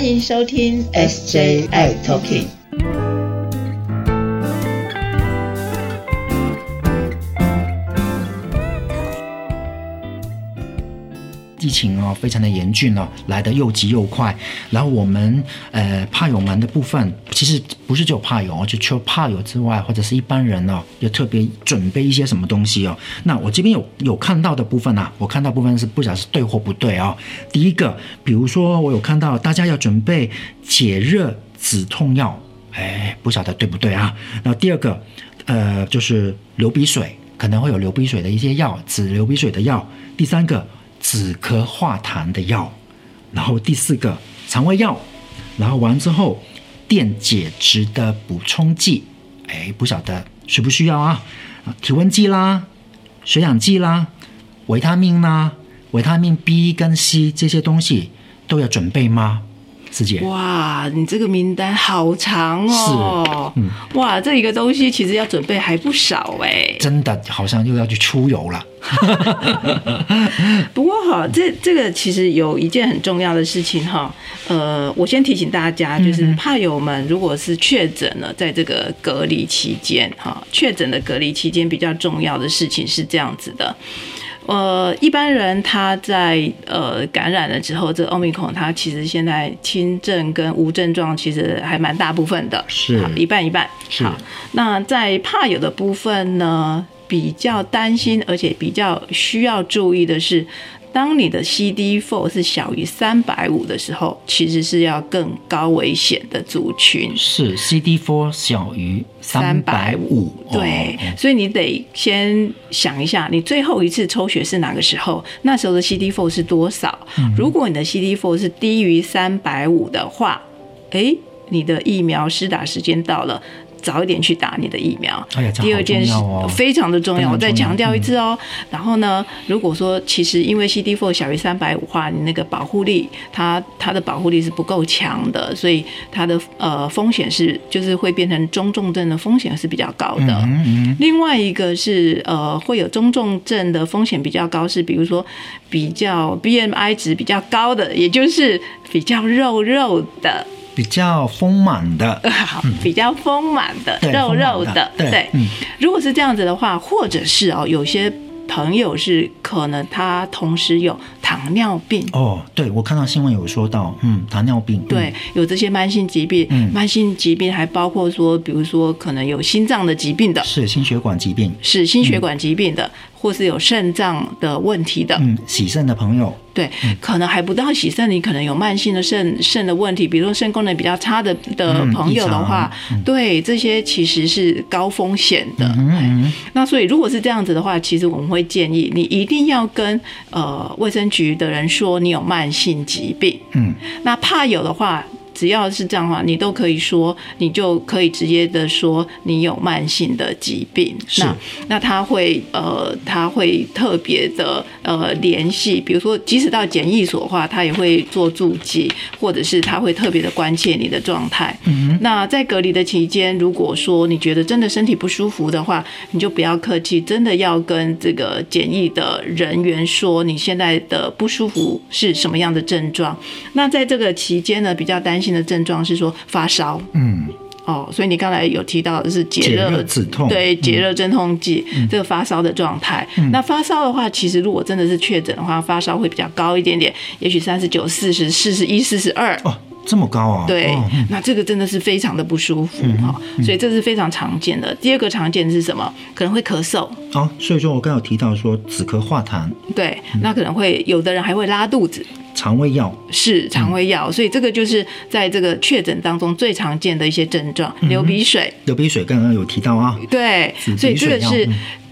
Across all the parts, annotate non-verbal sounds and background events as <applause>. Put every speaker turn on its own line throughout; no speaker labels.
欢迎收听 SJI Talking。
疫情哦，非常的严峻哦，来的又急又快。然后我们呃怕友们的部分，其实不是只有怕友哦，就除了怕友之外，或者是一般人哦，有特别准备一些什么东西哦。那我这边有有看到的部分啊，我看到部分是不晓得是对或不对哦。第一个，比如说我有看到大家要准备解热止痛药，哎，不晓得对不对啊？然后第二个，呃，就是流鼻水，可能会有流鼻水的一些药，止流鼻水的药。第三个。止咳化痰的药，然后第四个肠胃药，然后完之后电解质的补充剂，哎，不晓得需不需要啊？体温计啦，血氧计啦，维他命啦，维他命 B 跟 C 这些东西都要准备吗？师姐，
哇，你这个名单好长哦！是，嗯，哇，这一个东西其实要准备还不少哎。
真的，好像又要去出游了。<laughs> <laughs>
不过哈，这这个其实有一件很重要的事情哈。呃，我先提醒大家，就是怕友们如果是确诊了，在这个隔离期间哈，确诊的隔离期间比较重要的事情是这样子的。呃，一般人他在呃感染了之后，这奥密克戎它其实现在轻症跟无症状其实还蛮大部分的，
是
一半一半。
好，
那在怕有的部分呢，比较担心而且比较需要注意的是。当你的 CD4 是小于三百五的时候，其实是要更高危险的族群。
是 CD4 小于三百五，
对，所以你得先想一下，你最后一次抽血是哪个时候？那时候的 CD4 是多少？如果你的 CD4 是低于三百五的话，哎，你的疫苗施打时间到了。早一点去打你的疫苗。
第二件事
非常的重要，我再强调一次哦。然后呢，如果说其实因为 CD4 小于三百五话，你那个保护力，它它的保护力是不够强的，所以它的呃风险是就是会变成中重症的风险是比较高的。另外一个是呃会有中重症的风险比较高，是比如说比较 BMI 值比较高的，也就是比较肉肉的。
比较丰满的，<laughs>
比较丰满的，肉肉的，对。如果是这样子的话，或者是哦，有些朋友是可能他同时有糖尿病。
哦。对，我看到新闻有说到，嗯，糖尿病，
对，有这些慢性疾病，慢性疾病还包括说，比如说可能有心脏的疾病的，
是心血管疾病，
是心血管疾病的。或是有肾脏的问题的，
嗯，洗肾的朋友，
对，可能还不到洗肾，你可能有慢性的肾肾的问题，比如说肾功能比较差的的朋友的话，对，这些其实是高风险的。嗯那所以如果是这样子的话，其实我们会建议你一定要跟呃卫生局的人说你有慢性疾病。嗯，那怕有的话。只要是这样的话，你都可以说，你就可以直接的说你有慢性的疾病。那那他会呃，他会特别的呃联系，比如说即使到检疫所的话，他也会做注记，或者是他会特别的关切你的状态。嗯，那在隔离的期间，如果说你觉得真的身体不舒服的话，你就不要客气，真的要跟这个检疫的人员说你现在的不舒服是什么样的症状。那在这个期间呢，比较担心。的症状是说发烧，嗯，哦，所以你刚才有提到的是解热
止痛，
对，解热镇痛剂这个发烧的状态。那发烧的话，其实如果真的是确诊的话，发烧会比较高一点点，也许三十九、四十、四十一、四十二，
哦，这么高啊？
对，那这个真的是非常的不舒服哈，所以这是非常常见的。第二个常见的是什么？可能会咳嗽。
哦，所以说我刚有提到说止咳化痰，
对，那可能会有的人还会拉肚子。
肠胃药
是肠胃药，所以这个就是在这个确诊当中最常见的一些症状，流鼻水。
流鼻水刚刚有提到啊，
对，所以这个是。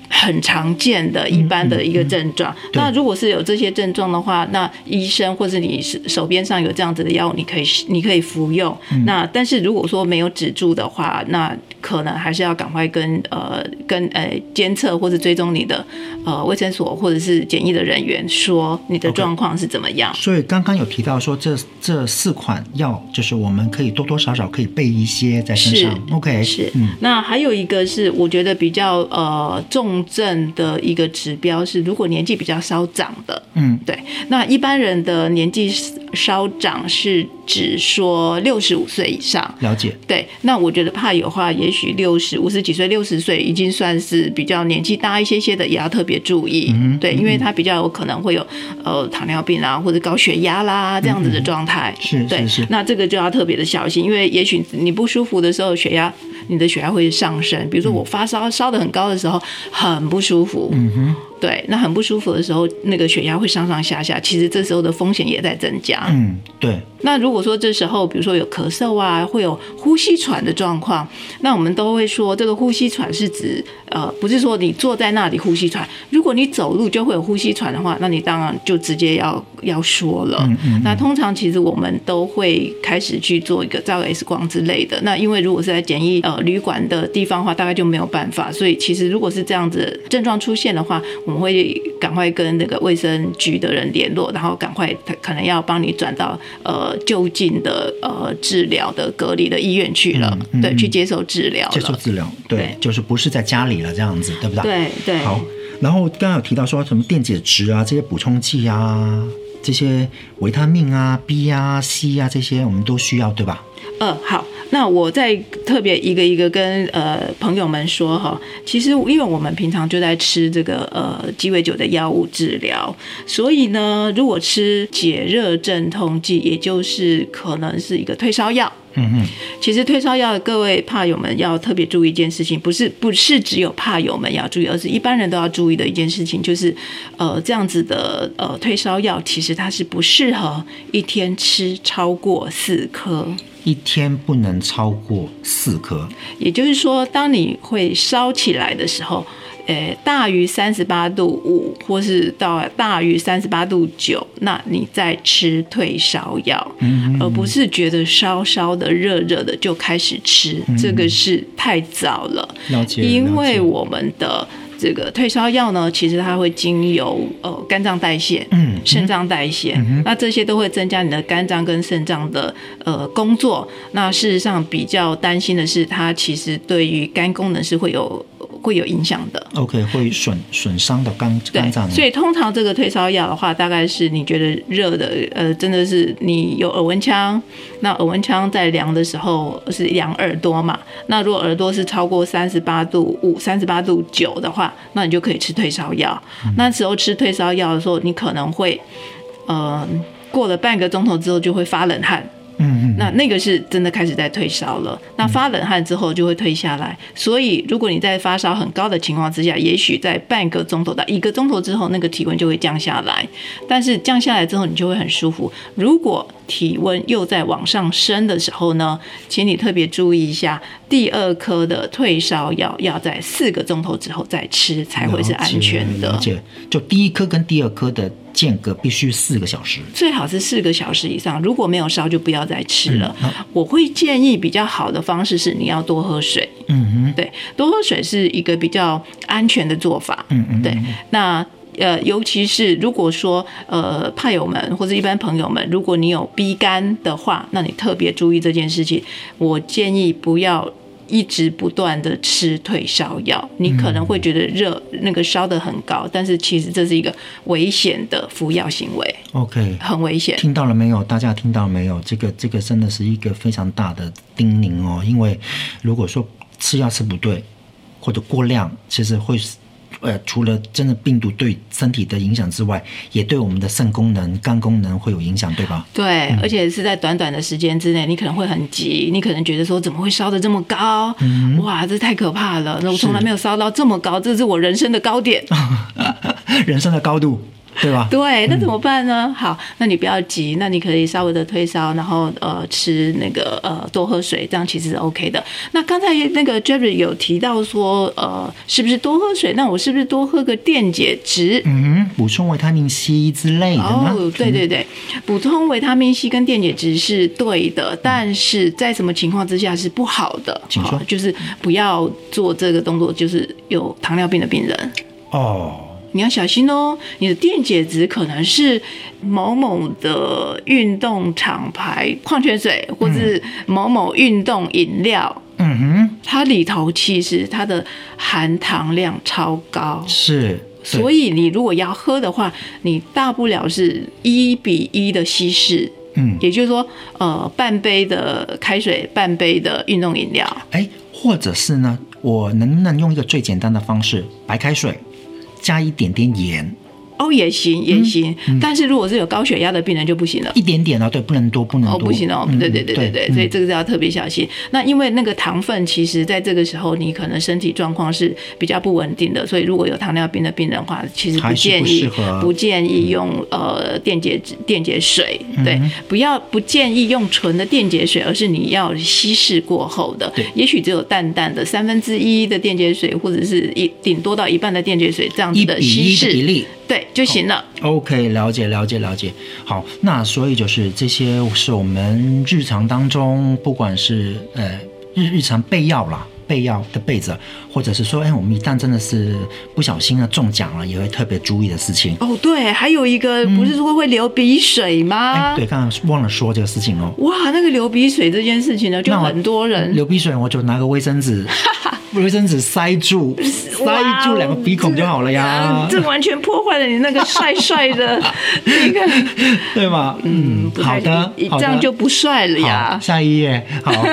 很常见的一般的一个症状。那如果是有这些症状的话，那医生或是你手边上有这样子的药，你可以你可以服用。那但是如果说没有止住的话，那可能还是要赶快跟呃跟呃监测或是追踪你的呃卫生所或者是检疫的人员说你的状况是怎么样。
所以刚刚有提到说这这四款药就是我们可以多多少少可以备一些在身上。OK，
是。嗯。那还有一个是我觉得比较呃重。症的一个指标是，如果年纪比较稍长的，嗯，对，那一般人的年纪稍长是指说六十五岁以上。
了解。
对，那我觉得怕有话，也许六十五十几岁、六十岁已经算是比较年纪大一些些的，也要特别注意。
嗯
对，因为他比较有可能会有呃糖尿病啊，或者高血压啦这样子的状态。
是
对
是是，
那这个就要特别的小心，因为也许你不舒服的时候，血压你的血压会上升。比如说我发烧烧的很高的时候，很不舒服。
嗯哼，
对，那很不舒服的时候，那个血压会上上下下，其实这时候的风险也在增加。
嗯，对，
那如果说这时候，比如说有咳嗽啊，会有呼吸喘的状况，那我们都会说，这个呼吸喘是指，呃，不是说你坐在那里呼吸喘，如果你走路就会有呼吸喘的话，那你当然就直接要要说了。
嗯嗯
那通常其实我们都会开始去做一个照 X 光之类的。那因为如果是在简易呃旅馆的地方的话，大概就没有办法。所以其实如果是这样子症状出现的话，我们会赶快跟那个卫生局的人联络，然后赶快他可能要帮你转到呃就近的呃治疗的隔离的医院去了，
嗯嗯
对，去接受治疗。
接受治疗，对
对，
就是不是在家里了这样子，对不对？。
对对，
好，然后刚刚有提到说什么电解质啊，这些补充剂啊，这些维他命啊、B 啊、C 啊这些，我们都需要，对吧？
呃，好，那我再特别一个一个跟呃朋友们说哈，其实因为我们平常就在吃这个呃鸡尾酒的药物治疗，所以呢，如果吃解热镇痛剂，也就是可能是一个退烧药。
嗯嗯，
其实退烧药，各位怕友们要特别注意一件事情，不是不是只有怕友们要注意，而是一般人都要注意的一件事情，就是呃这样子的呃退烧药，其实它是不适合一天吃超过四颗。
一天不能超过四颗。
也就是说，当你会烧起来的时候，呃，大于三十八度五，或是到大于三十八度九，那你再吃退烧药，而不是觉得烧烧的、热热的就开始吃，这个是太早了。
了解，
因为我们的这个退烧药呢，其实它会经由呃肝脏代谢，
嗯
肾脏代谢，那这些都会增加你的肝脏跟肾脏的呃工作。那事实上比较担心的是，它其实对于肝功能是会有会有影响的。
OK 会损损伤到肝肝脏，
所以通常这个退烧药的话，大概是你觉得热的，呃，真的是你有耳温枪，那耳温枪在量的时候是量耳朵嘛？那如果耳朵是超过三十八度五、三十八度九的话，那你就可以吃退烧药。那时候吃退烧药的时候，你可能会，呃，过了半个钟头之后就会发冷汗。
嗯嗯，
那那个是真的开始在退烧了。那发冷汗之后就会退下来，所以如果你在发烧很高的情况之下，也许在半个钟头到一个钟头之后，那个体温就会降下来。但是降下来之后，你就会很舒服。如果体温又在往上升的时候呢，请你特别注意一下，第二颗的退烧药要在四个钟头之后再吃才会是安全的
就第一颗跟第二颗的间隔必须四个小时。
最好是四个小时以上，如果没有烧就不要再吃了。
嗯
我会建议比较好的方式是你要多喝水，
嗯哼，
对，多喝水是一个比较安全的做法。
嗯嗯，
对，那呃，尤其是如果说呃，派友们或者一般朋友们，如果你有逼肝的话，那你特别注意这件事情。我建议不要。一直不断的吃退烧药，你可能会觉得热，那个烧得很高，但是其实这是一个危险的服药行为
，OK，
很危险。
听到了没有？大家听到了没有？这个这个真的是一个非常大的叮咛哦。因为如果说吃药吃不对，或者过量，其实会呃，除了真的病毒对身体的影响之外，也对我们的肾功能、肝功能会有影响，对吧？
对，而且是在短短的时间之内，你可能会很急，你可能觉得说怎么会烧得这么高？哇，这太可怕了！那我从来没有烧到这么高，这是我人生的高点。<laughs>
人生的高度，对吧？
对，那怎么办呢？好，那你不要急，那你可以稍微的退烧，然后呃吃那个呃多喝水，这样其实是 OK 的。那刚才那个 Jerry 有提到说，呃，是不是多喝水？那我是不是多喝个电解质？
嗯，补充维他命 C 之类的吗？
哦，对对对，补充维他命 C 跟电解质是对的，但是在什么情况之下是不好的？
请说
哦就是不要做这个动作，就是有糖尿病的病人。
哦，
你要小心哦，你的电解质可能是某某的运动厂牌矿泉水，或是某某运动饮料，
嗯哼，
它里头其实它的含糖量超高。
是，
所以你如果要喝的话，你大不了是一比一的稀释，
嗯，
也就是说，呃，半杯的开水，半杯的运动饮料。
哎，或者是呢，我能不能用一个最简单的方式，白开水加一点点盐？
哦，也行，也行，但是如果是有高血压的病人就不行了。
一点点哦，对，不能多，不能多，
不行哦，对对对对对，所以这个是要特别小心。那因为那个糖分，其实在这个时候你可能身体状况是比较不稳定的，所以如果有糖尿病的病人的话，其实不建议不建议用呃电解质电解水，对，不要不建议用纯的电解水，而是你要稀释过后的，也许只有淡淡的三分之一的电解水，或者是一顶多到一半的电解水这样子的稀释
比例。
对就行了。
OK，了解了解了解。好，那所以就是这些是我们日常当中，不管是呃日日常备药啦。备药的备着，或者是说，哎，我们一旦真的是不小心啊中奖了，也会特别注意的事情。
哦，对，还有一个不是说会流鼻水吗？
对，刚刚忘了说这个事情哦。
哇，那个流鼻水这件事情呢，就很多人
流鼻水，我就拿个卫生纸。<laughs> <laughs> 卫生纸塞住，塞住两个鼻孔就好了呀。
这完全破坏了你那个帅帅的 <laughs> 那个，
对吗？
嗯，
好的，
这样就不帅了呀。
下一页，好。<laughs>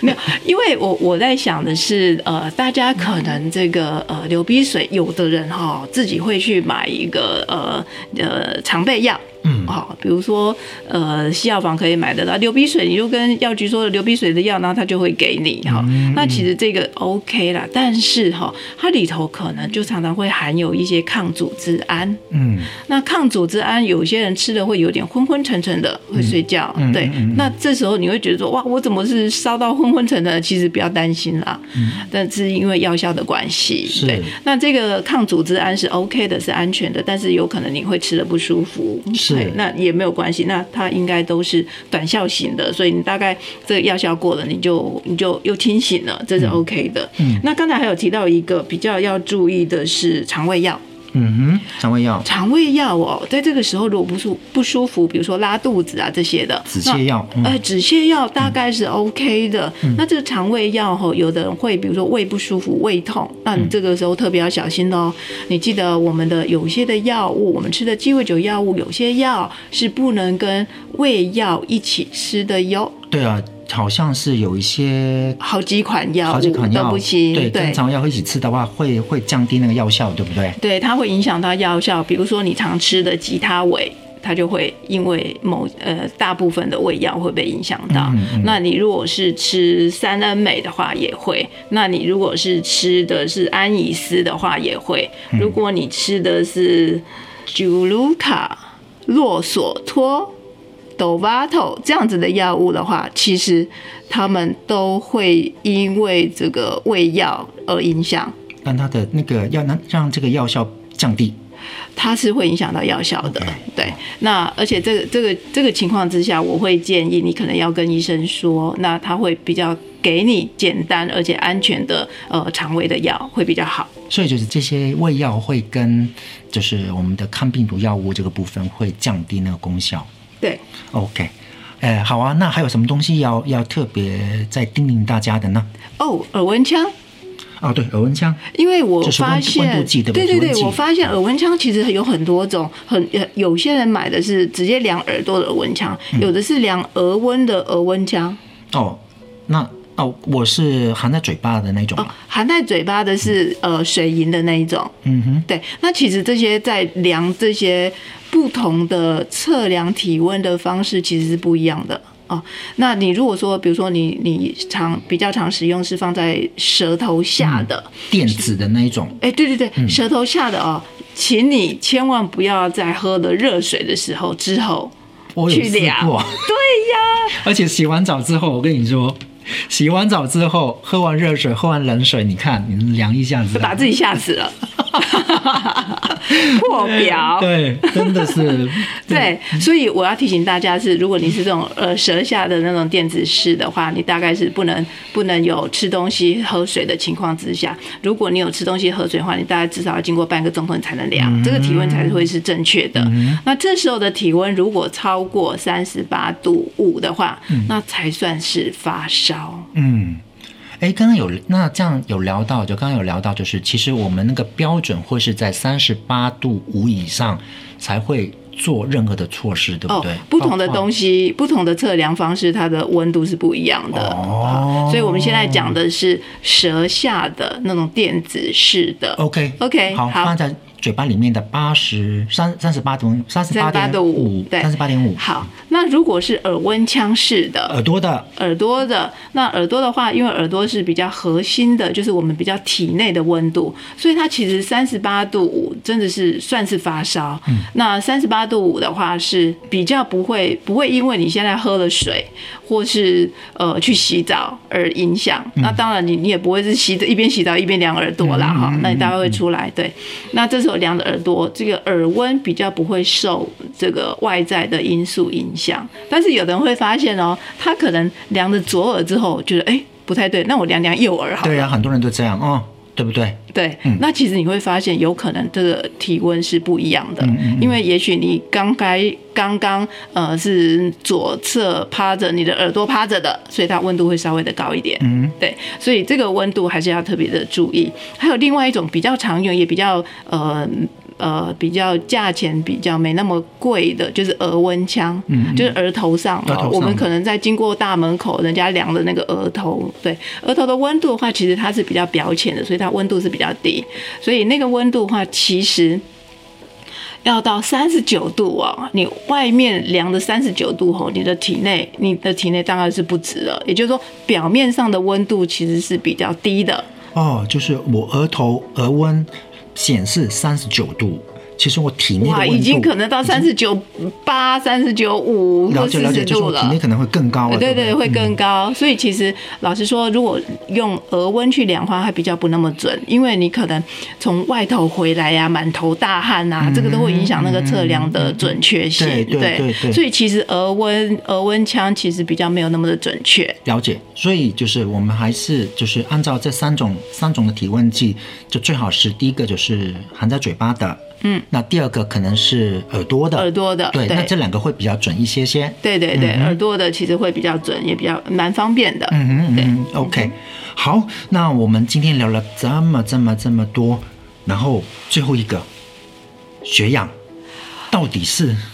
没有，因为我我在想的是，呃，大家可能这个呃流鼻水，有的人哈自己会去买一个呃呃常备药。
嗯，
好，比如说，呃，西药房可以买得到流鼻水，你就跟药局说流鼻水的药，然后他就会给你哈。那其实这个 OK 啦，但是哈，它里头可能就常常会含有一些抗组织胺。
嗯，
那抗组织胺有些人吃的会有点昏昏沉沉的，会睡觉。对，那这时候你会觉得说，哇，我怎么是烧到昏昏沉的？其实不要担心啦，但是因为药效的关系。对，那这个抗组织胺是 OK 的，是安全的，但是有可能你会吃的不舒服。
对，
那也没有关系，那它应该都是短效型的，所以你大概这个药效过了，你就你就又清醒了，这是 OK 的。
嗯，
那刚才还有提到一个比较要注意的是肠胃药。
嗯哼，肠胃药，
肠胃药哦，在这个时候如果不舒不舒服，比如说拉肚子啊这些的，
止泻药，
呃，止泻药大概是 OK 的。那这个肠胃药哈，有的人会比如说胃不舒服、胃痛，那你这个时候特别要小心哦。你记得我们的有些的药物，我们吃的鸡尾酒药物，有些药是不能跟胃药一起吃的哟。
对啊。好像是有一些
好几款药，
好几款药
不行。
对，跟肠胃药一起吃的话，会会降低那个药效，对不对？
对，它会影响到药效。比如说你常吃的吉他尾，它就会因为某呃大部分的胃药会被影响到。那你如果是吃三恩美的话，也会。那你如果是吃的是安以斯的话，也会。如果你吃的是九卢卡洛索托。Dovato 这样子的药物的话，其实他们都会因为这个胃药而影响。
让它的那个药能让这个药效降低，
它是会影响到药效的。对，那而且这个这个这个情况之下，我会建议你可能要跟医生说，那他会比较给你简单而且安全的呃肠胃的药会比较好。
所以就是这些胃药会跟就是我们的抗病毒药物这个部分会降低那个功效。
对
，OK，哎，好啊，那还有什么东西要要特别再叮咛大家的呢？
哦，耳温枪。
哦，对，耳温枪。
因为我发现，
对
对对，我发现耳温枪其实有很多种，很有些人买的是直接量耳朵的耳温枪，有的是量额温的额温枪。
哦，那哦，我是含在嘴巴的那种。哦，
含在嘴巴的是呃水银的那一种。
嗯哼，
对，那其实这些在量这些。不同的测量体温的方式其实是不一样的哦。那你如果说，比如说你你常比较常使用是放在舌头下的
电子的那一种，
哎，对对对，舌头下的哦，请你千万不要在喝了热水的时候之后去量，对呀，<laughs>
而且洗完澡之后，我跟你说。<laughs> 洗完澡之后，喝完热水，喝完冷水，你看，你量一下子，
把自己吓死了，<laughs> 破表。<laughs>
对，真的是。
对，所以我要提醒大家是，如果你是这种呃舌下的那种电子式的话，你大概是不能不能有吃东西喝水的情况之下。如果你有吃东西喝水的话，你大概至少要经过半个钟头才能量，这个体温才会是正确的。那这时候的体温如果超过三十八度五的话，那才算是发烧。
嗯，哎，刚刚有那这样有聊到，就刚刚有聊到，就是其实我们那个标准会是在三十八度五以上才会做任何的措施，对不对？
不同的东西，不同的测量方式，它的温度是不一样的。哦，所以我们现在讲的是舌下的那种电子式的。
OK，OK，好，放在。嘴巴里面的八十三三十八度三十八点五，对，三十八点五。
好，那如果是耳温腔式的
耳朵的
耳朵的，那耳朵的话，因为耳朵是比较核心的，就是我们比较体内的温度，所以它其实三十八度五真的是算是发烧。嗯，那三十八度五的话是比较不会不会因为你现在喝了水或是呃去洗澡而影响。那当然你你也不会是洗一边洗澡一边量耳朵啦哈，那你大概会出来。对，那这时候。量的耳朵，这个耳温比较不会受这个外在的因素影响，但是有的人会发现哦，他可能量的左耳之后，觉得哎不太对，那我量量右耳好。
对呀，很多人都这样哦，对不对？
对，那其实你会发现，有可能这个体温是不一样的，因为也许你刚才刚刚呃是左侧趴着，你的耳朵趴着的，所以它温度会稍微的高一点。嗯，对，所以这个温度还是要特别的注意。还有另外一种比较常用，也比较呃。呃，比较价钱比较没那么贵的，就是额温枪，嗯，就是额头上，我们可能在经过大门口，人家量的那个额头，对，额头的温度的话，其实它是比较表浅的，所以它温度是比较低，所以那个温度的话，其实要到三十九度哦，你外面量的三十九度吼，你的体内，你的体内当然是不止了，也就是说，表面上的温度其实是比较低的。
哦，就是我额头额温。显示三十九度，其实我体内的温
度已经可能到三十九八、三十九五或四十度了。
体内可能会更高，
对对，会更高。所以其实老实说，如果用额温去量话，它比较不那么准，因为你可能从外头回来呀，满头大汗呐，这个都会影响那个测量的准确性。对
对对。
所以其实额温额温枪其实比较没有那么的准确。
了解。所以就是我们还是就是按照这三种三种的体温计，就最好是第一个就是含在嘴巴的，嗯，那第二个可能是耳朵的，
耳朵的，
对，那这两个会比较准一些些。
对对对，耳朵的其实会比较准，也比较蛮方便的。
嗯嗯嗯，OK，好，那我们今天聊了这么这么这么多，然后最后一个血氧到底是？<tsk>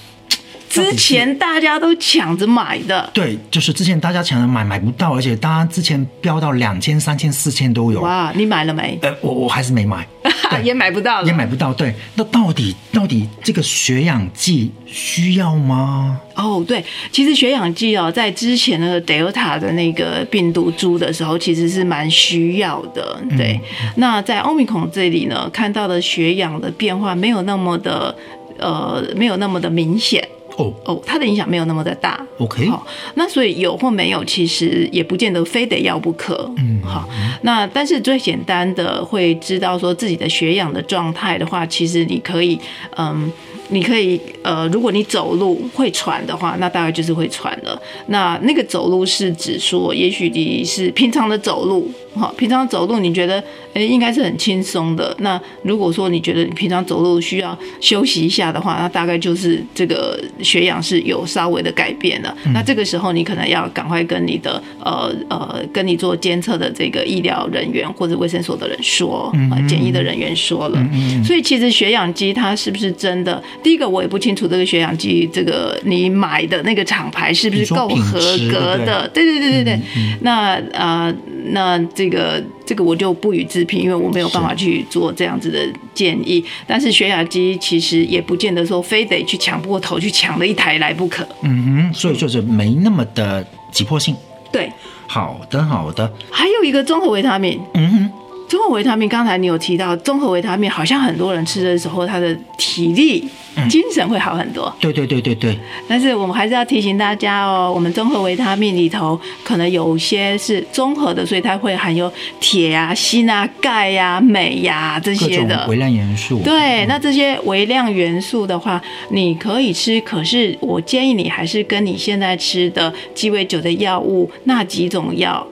之前大家都抢着买的，
对，就是之前大家抢着买买不到，而且大家之前飙到两千、三千、四千都有。
哇，你买了没？
呃，我我还是没买，<laughs> <laughs>
也买不到，
也买不到。对，那到底到底这个血氧计需要吗？
哦，对，其实血氧计哦，在之前那个 Delta 的那个病毒株的时候，其实是蛮需要的。对，那在欧米孔这里呢，看到的血氧的变化没有那么的，呃，没有那么的明显。哦哦，它的影响没有那么的大。
OK，好，
那所以有或没有，其实也不见得非得要不可。嗯，好，那但是最简单的会知道说自己的血氧的状态的话，其实你可以，嗯。你可以，呃，如果你走路会喘的话，那大概就是会喘了。那那个走路是指说，也许你是平常的走路，哈，平常走路你觉得，诶，应该是很轻松的。那如果说你觉得你平常走路需要休息一下的话，那大概就是这个血氧是有稍微的改变了。那这个时候你可能要赶快跟你的，呃呃，跟你做监测的这个医疗人员或者卫生所的人说，啊，检疫的人员说了。所以其实血氧机它是不是真的？第一个我也不清楚这个血氧机，这个你买的那个厂牌是不是够合格的？对对对对对。那呃，那这个这个我就不予置评，因为我没有办法去做这样子的建议。但是血氧机其实也不见得说非得去抢过头去抢了一台来不可。
嗯哼，所以就是没那么的急迫性。
对，
好的好的。
还有一个综合维他命。嗯哼。综合维他命，刚才你有提到，综合维他命好像很多人吃的时候，他的体力、精神会好很多。
对对对对对。
但是我们还是要提醒大家哦，我们综合维他命里头可能有些是综合的，所以它会含有铁啊、锌啊、钙呀、镁呀这些的
微量元素。
对，那这些微量元素的话，你可以吃，可是我建议你还是跟你现在吃的鸡尾酒的药物那几种药。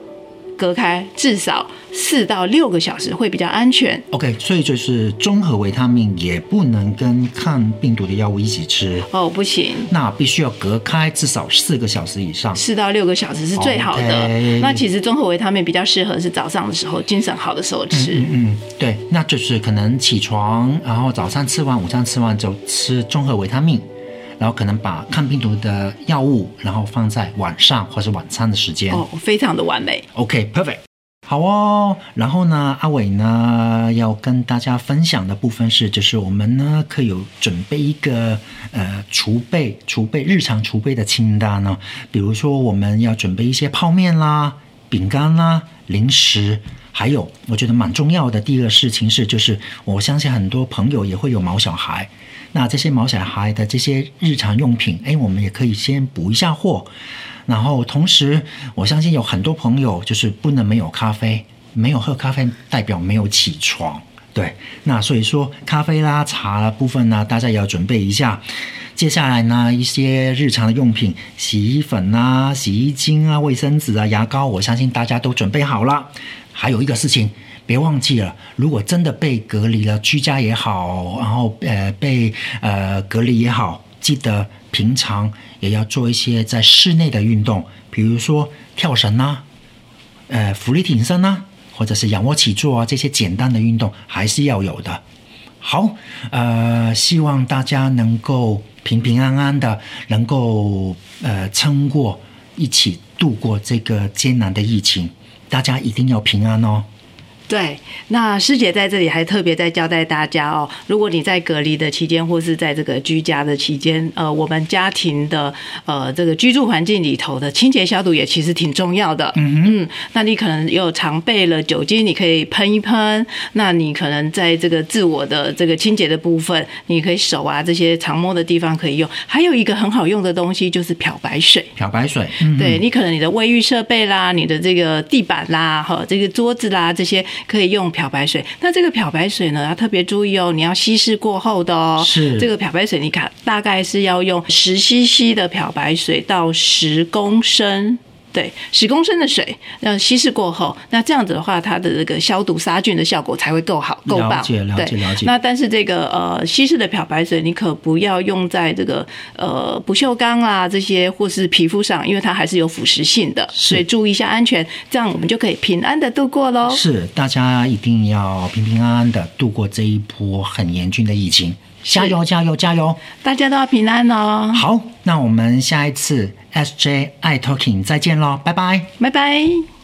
隔开至少四到六个小时会比较安全。
OK，所以就是综合维他命也不能跟抗病毒的药物一起吃
哦，不行。
那必须要隔开至少四个小时以上，
四到六个小时是最好的。那其实综合维他命比较适合是早上的时候精神好的时候吃。
嗯，对，那就是可能起床，然后早餐吃完，午餐吃完就吃综合维他命。然后可能把抗病毒的药物，然后放在晚上或是晚餐的时间。
哦，非常的完美。
OK，perfect、好哦。然后呢，阿伟呢要跟大家分享的部分是，就是我们呢可以有准备一个呃储备、储备日常储备的清单呢。比如说，我们要准备一些泡面啦、饼干啦、零食。还有，我觉得蛮重要的第一个事情是，就是我相信很多朋友也会有毛小孩，那这些毛小孩的这些日常用品，哎，我们也可以先补一下货。然后同时，我相信有很多朋友就是不能没有咖啡，没有喝咖啡代表没有起床。对，那所以说咖啡啦、茶啦部分呢，大家也要准备一下。接下来呢，一些日常的用品，洗衣粉啊、洗衣精啊、卫生纸啊、牙膏，我相信大家都准备好了。还有一个事情，别忘记了，如果真的被隔离了，居家也好，然后呃被呃隔离也好，记得平常也要做一些在室内的运动，比如说跳绳啊，呃浮力挺身啊，或者是仰卧起坐啊，这些简单的运动还是要有的。好，呃，希望大家能够平平安安的，能够呃撑过，一起度过这个艰难的疫情。大家一定要平安哦。
对，那师姐在这里还特别在交代大家哦，如果你在隔离的期间，或是在这个居家的期间，呃，我们家庭的呃这个居住环境里头的清洁消毒也其实挺重要的。
嗯
嗯，那你可能又常备了酒精，你可以喷一喷。那你可能在这个自我的这个清洁的部分，你可以手啊这些常摸的地方可以用。还有一个很好用的东西就是漂白水。
漂白水，嗯、
对你可能你的卫浴设备啦，你的这个地板啦，哈，这个桌子啦，这些可以用漂白水。那这个漂白水呢，要特别注意哦，你要稀释过后的哦。
是
这个漂白水，你看大概是要用十 CC 的漂白水到十公升。对，十公升的水那稀释过后，那这样子的话，它的这个消毒杀菌的效果才会够好、够棒。
了解了解了解
那但是这个呃稀释的漂白水，你可不要用在这个呃不锈钢啊这些或是皮肤上，因为它还是有腐蚀性的，所以注意一下安全，这样我们就可以平安的度过喽。
是大家一定要平平安安的度过这一波很严峻的疫情。加油，加油，加油！
大家都要平安哦。
好，那我们下一次 SJ I Talking 再见喽，拜拜。
拜拜。